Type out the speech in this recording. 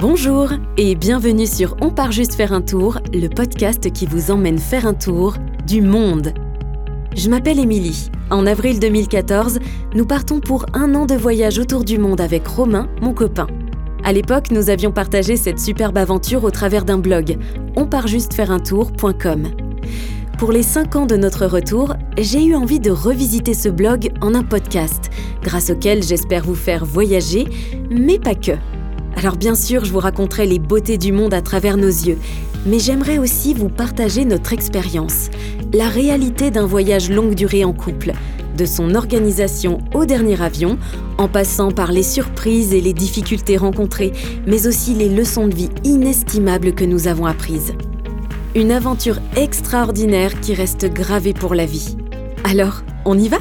Bonjour et bienvenue sur On part juste faire un tour, le podcast qui vous emmène faire un tour du monde. Je m'appelle Émilie. En avril 2014, nous partons pour un an de voyage autour du monde avec Romain, mon copain. À l'époque, nous avions partagé cette superbe aventure au travers d'un blog, onpartjustefaireuntour.com. Pour les 5 ans de notre retour, j'ai eu envie de revisiter ce blog en un podcast, grâce auquel j'espère vous faire voyager, mais pas que. Alors bien sûr, je vous raconterai les beautés du monde à travers nos yeux, mais j'aimerais aussi vous partager notre expérience, la réalité d'un voyage longue durée en couple, de son organisation au dernier avion, en passant par les surprises et les difficultés rencontrées, mais aussi les leçons de vie inestimables que nous avons apprises. Une aventure extraordinaire qui reste gravée pour la vie. Alors, on y va?